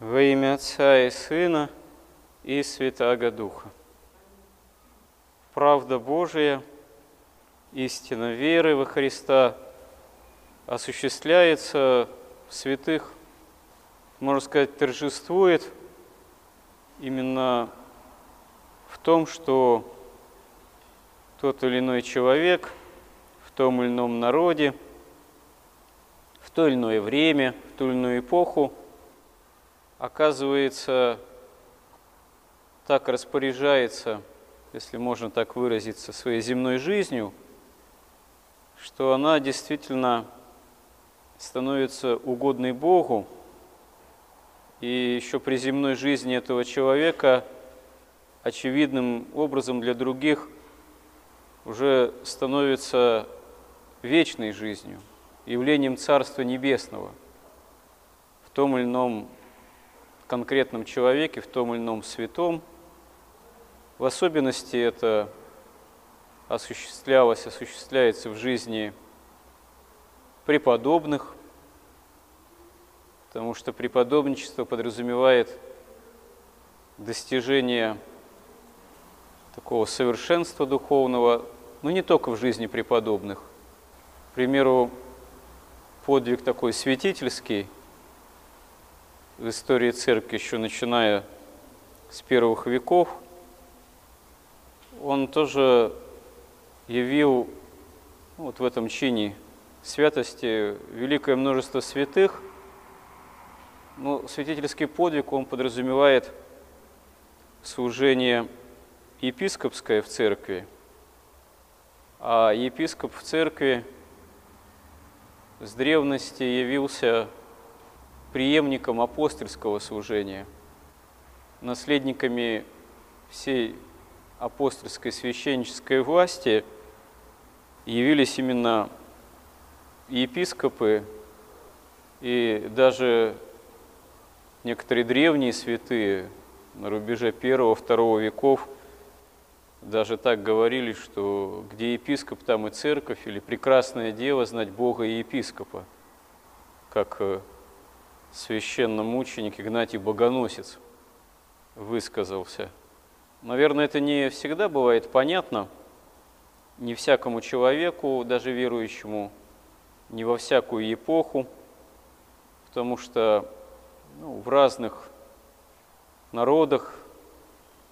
Во имя Отца и Сына и Святаго Духа. Правда Божия, истина веры во Христа осуществляется в святых, можно сказать, торжествует именно в том, что тот или иной человек в том или ином народе, в то или иное время, в ту или иную эпоху оказывается, так распоряжается, если можно так выразиться, своей земной жизнью, что она действительно становится угодной Богу, и еще при земной жизни этого человека очевидным образом для других уже становится вечной жизнью, явлением Царства Небесного в том или ином конкретном человеке, в том или ином святом. В особенности это осуществлялось, осуществляется в жизни преподобных, потому что преподобничество подразумевает достижение такого совершенства духовного, но не только в жизни преподобных. К примеру, подвиг такой святительский – в истории церкви, еще начиная с первых веков, он тоже явил ну, вот в этом чине святости великое множество святых. Но святительский подвиг, он подразумевает служение епископское в церкви, а епископ в церкви с древности явился преемником апостольского служения, наследниками всей апостольской священнической власти явились именно епископы и даже некоторые древние святые на рубеже первого-второго веков даже так говорили, что где епископ, там и церковь, или прекрасное дело знать Бога и епископа, как э, священномученик Игнатий Богоносец высказался. Наверное, это не всегда бывает понятно, не всякому человеку, даже верующему, не во всякую эпоху, потому что ну, в разных народах,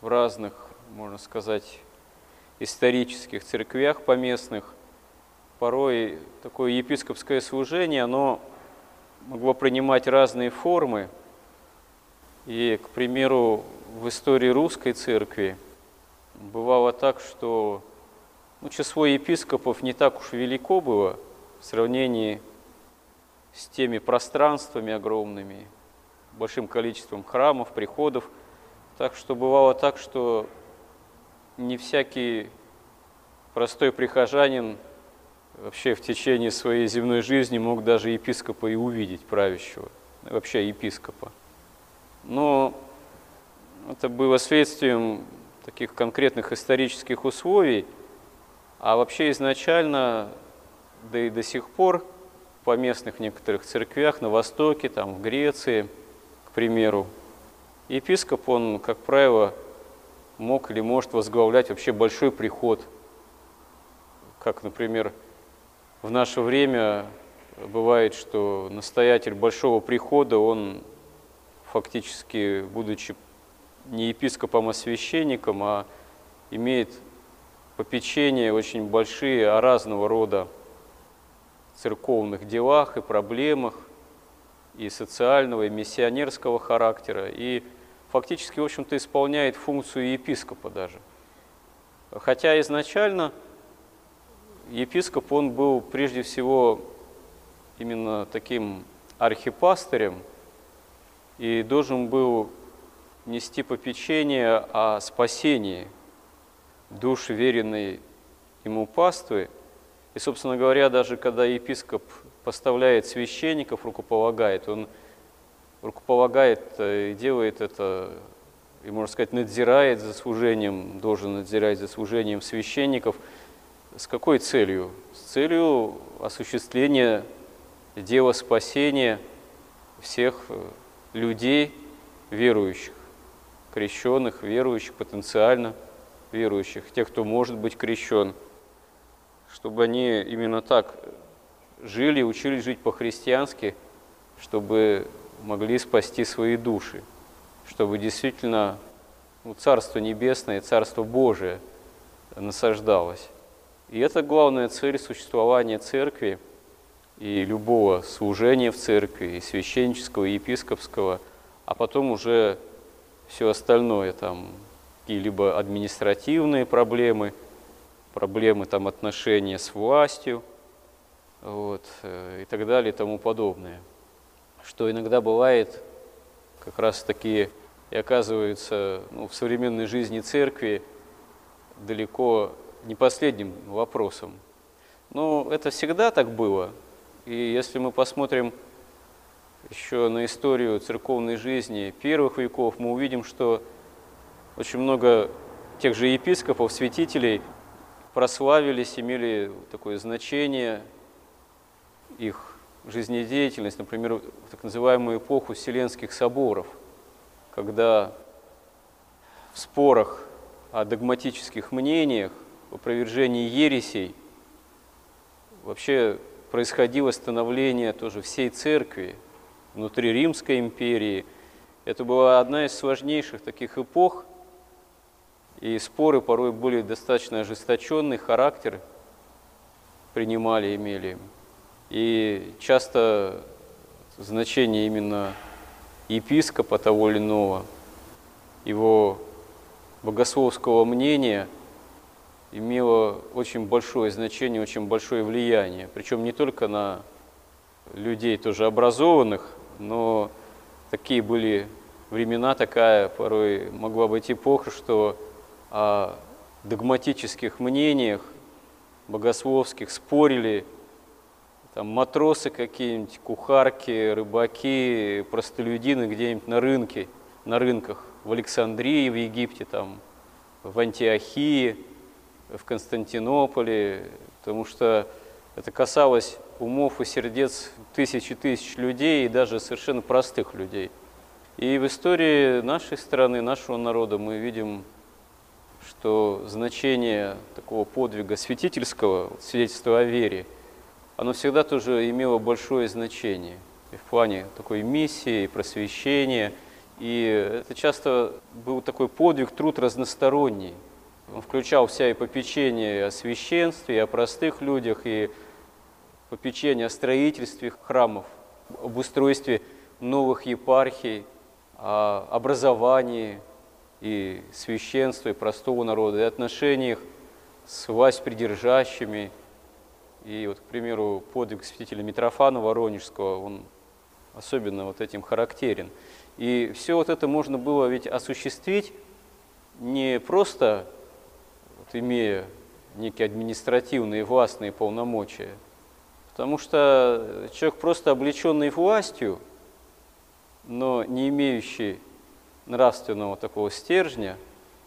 в разных, можно сказать, исторических церквях поместных, порой такое епископское служение, оно могло принимать разные формы. И, к примеру, в истории русской церкви бывало так, что ну, число епископов не так уж велико было в сравнении с теми пространствами огромными, большим количеством храмов, приходов. Так что бывало так, что не всякий простой прихожанин вообще в течение своей земной жизни мог даже епископа и увидеть правящего, вообще епископа. Но это было следствием таких конкретных исторических условий, а вообще изначально, да и до сих пор, по местных некоторых церквях на Востоке, там, в Греции, к примеру, епископ, он, как правило, мог или может возглавлять вообще большой приход, как, например, в наше время бывает, что настоятель большого прихода, он фактически, будучи не епископом, а священником, а имеет попечение очень большие о разного рода церковных делах и проблемах, и социального, и миссионерского характера, и фактически, в общем-то, исполняет функцию епископа даже. Хотя изначально епископ, он был прежде всего именно таким архипастырем и должен был нести попечение о спасении душ веренной ему паствы. И, собственно говоря, даже когда епископ поставляет священников, рукополагает, он рукополагает э, и делает это, и, можно сказать, надзирает за служением, должен надзирать за служением священников – с какой целью? С целью осуществления дела спасения всех э, людей, верующих, крещенных, верующих, потенциально верующих, тех, кто может быть крещен, чтобы они именно так жили, учились жить по-христиански, чтобы могли спасти свои души, чтобы действительно ну, Царство Небесное, Царство Божие насаждалось. И это главная цель существования Церкви и любого служения в Церкви, и священнического, и епископского, а потом уже все остальное, там, какие-либо административные проблемы, проблемы там, отношения с властью, вот, э, и так далее и тому подобное. Что иногда бывает как раз такие и оказываются ну, в современной жизни церкви далеко не последним вопросом. Но это всегда так было. И если мы посмотрим еще на историю церковной жизни первых веков, мы увидим, что очень много тех же епископов, святителей прославились, имели такое значение, их жизнедеятельность, например, в так называемую эпоху Вселенских соборов, когда в спорах о догматических мнениях опровержении ересей вообще происходило становление тоже всей церкви внутри Римской империи. Это была одна из сложнейших таких эпох, и споры порой были достаточно ожесточенный характер принимали, имели. И часто значение именно епископа того или иного, его богословского мнения – имело очень большое значение, очень большое влияние. Причем не только на людей тоже образованных, но такие были времена, такая порой могла быть эпоха, что о догматических мнениях богословских спорили там матросы какие-нибудь, кухарки, рыбаки, простолюдины где-нибудь на рынке, на рынках в Александрии, в Египте, там, в Антиохии – в Константинополе, потому что это касалось умов и сердец тысяч и тысяч людей, и даже совершенно простых людей. И в истории нашей страны, нашего народа мы видим, что значение такого подвига святительского, свидетельства о вере, оно всегда тоже имело большое значение и в плане такой миссии, просвещения. И это часто был такой подвиг, труд разносторонний – включал в и попечение о священстве, и о простых людях, и попечение о строительстве храмов, об устройстве новых епархий, о образовании и священстве и простого народа, и отношениях с власть придержащими. И вот, к примеру, подвиг святителя Митрофана Воронежского, он особенно вот этим характерен. И все вот это можно было ведь осуществить не просто имея некие административные властные полномочия. Потому что человек, просто облеченный властью, но не имеющий нравственного такого стержня,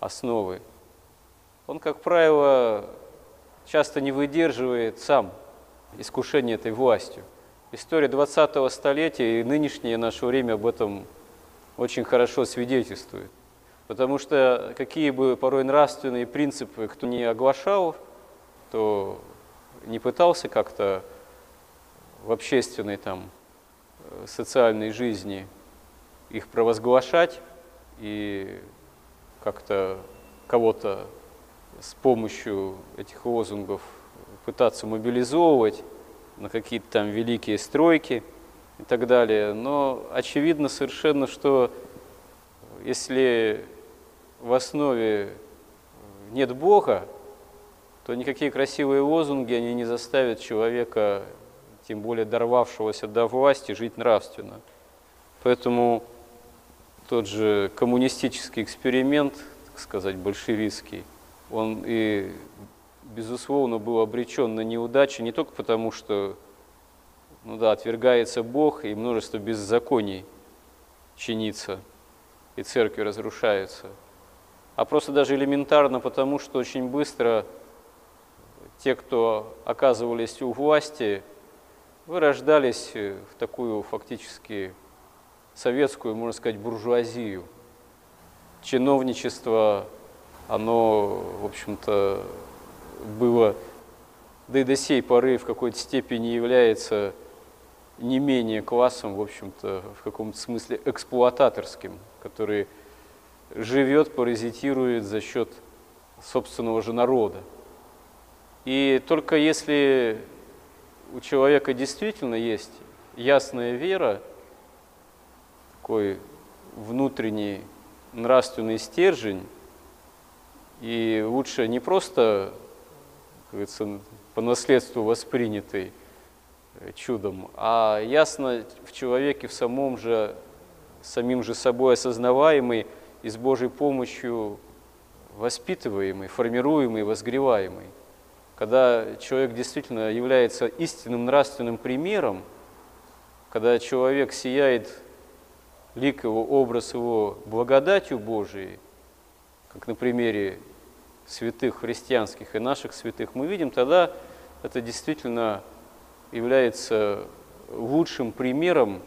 основы, он, как правило, часто не выдерживает сам искушение этой властью. История 20-го столетия и нынешнее наше время об этом очень хорошо свидетельствует. Потому что какие бы порой нравственные принципы кто не оглашал, то не пытался как-то в общественной там э, социальной жизни их провозглашать и как-то кого-то с помощью этих лозунгов пытаться мобилизовывать на какие-то там великие стройки и так далее. Но очевидно совершенно, что если в основе нет Бога, то никакие красивые лозунги, они не заставят человека, тем более дорвавшегося до власти, жить нравственно. Поэтому тот же коммунистический эксперимент, так сказать, большевистский, он и, безусловно, был обречен на неудачу не только потому, что ну да, отвергается Бог и множество беззаконий чинится, и церкви разрушаются – а просто даже элементарно потому, что очень быстро те, кто оказывались у власти, вырождались в такую фактически советскую, можно сказать, буржуазию. Чиновничество, оно, в общем-то, было, да и до сей поры в какой-то степени является не менее классом, в общем-то, в каком-то смысле эксплуататорским, который живет, паразитирует за счет собственного же народа. И только если у человека действительно есть ясная вера, такой внутренний нравственный стержень, и лучше не просто, как говорится, по наследству воспринятый чудом, а ясно в человеке в самом же, самим же собой осознаваемый и с Божьей помощью воспитываемый, формируемый, возгреваемый. Когда человек действительно является истинным нравственным примером, когда человек сияет лик его, образ его благодатью Божией, как на примере святых христианских и наших святых, мы видим, тогда это действительно является лучшим примером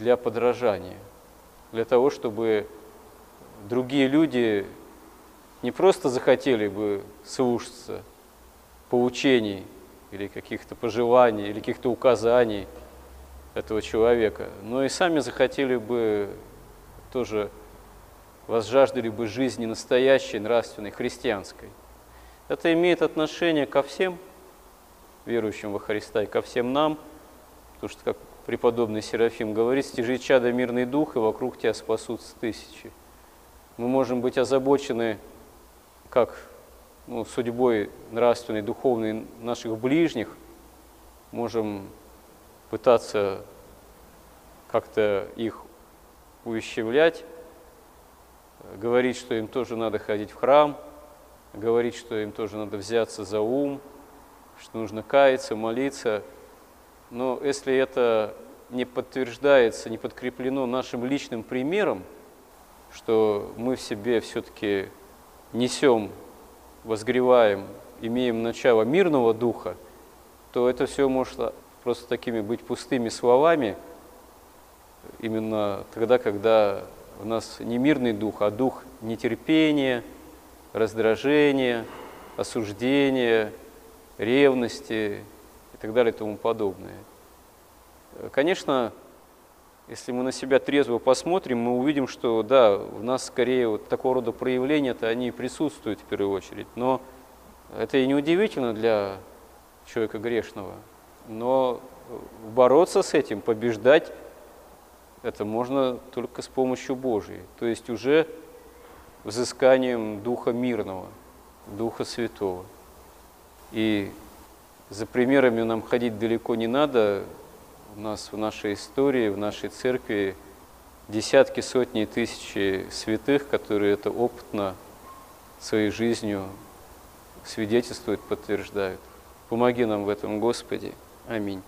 для подражания, для того, чтобы другие люди не просто захотели бы слушаться поучений или каких-то пожеланий, или каких-то указаний этого человека, но и сами захотели бы тоже возжаждали бы жизни настоящей, нравственной, христианской. Это имеет отношение ко всем верующим во Христа и ко всем нам, потому что, как преподобный Серафим говорит, стяжи чада мирный дух, и вокруг тебя спасутся тысячи. Мы можем быть озабочены как ну, судьбой нравственной, духовной наших ближних, можем пытаться как-то их увещевлять, говорить, что им тоже надо ходить в храм, говорить, что им тоже надо взяться за ум, что нужно каяться, молиться. Но если это не подтверждается, не подкреплено нашим личным примером, что мы в себе все-таки несем, возгреваем, имеем начало мирного духа, то это все может просто такими быть пустыми словами, именно тогда, когда у нас не мирный дух, а дух нетерпения, раздражения, осуждения, ревности так далее и тому подобное. Конечно, если мы на себя трезво посмотрим, мы увидим, что да, у нас скорее вот такого рода проявления-то они присутствуют в первую очередь. Но это и не удивительно для человека грешного. Но бороться с этим, побеждать, это можно только с помощью Божией. То есть уже взысканием Духа Мирного, Духа Святого. И за примерами нам ходить далеко не надо. У нас в нашей истории, в нашей церкви десятки, сотни, тысячи святых, которые это опытно своей жизнью свидетельствуют, подтверждают. Помоги нам в этом, Господи. Аминь.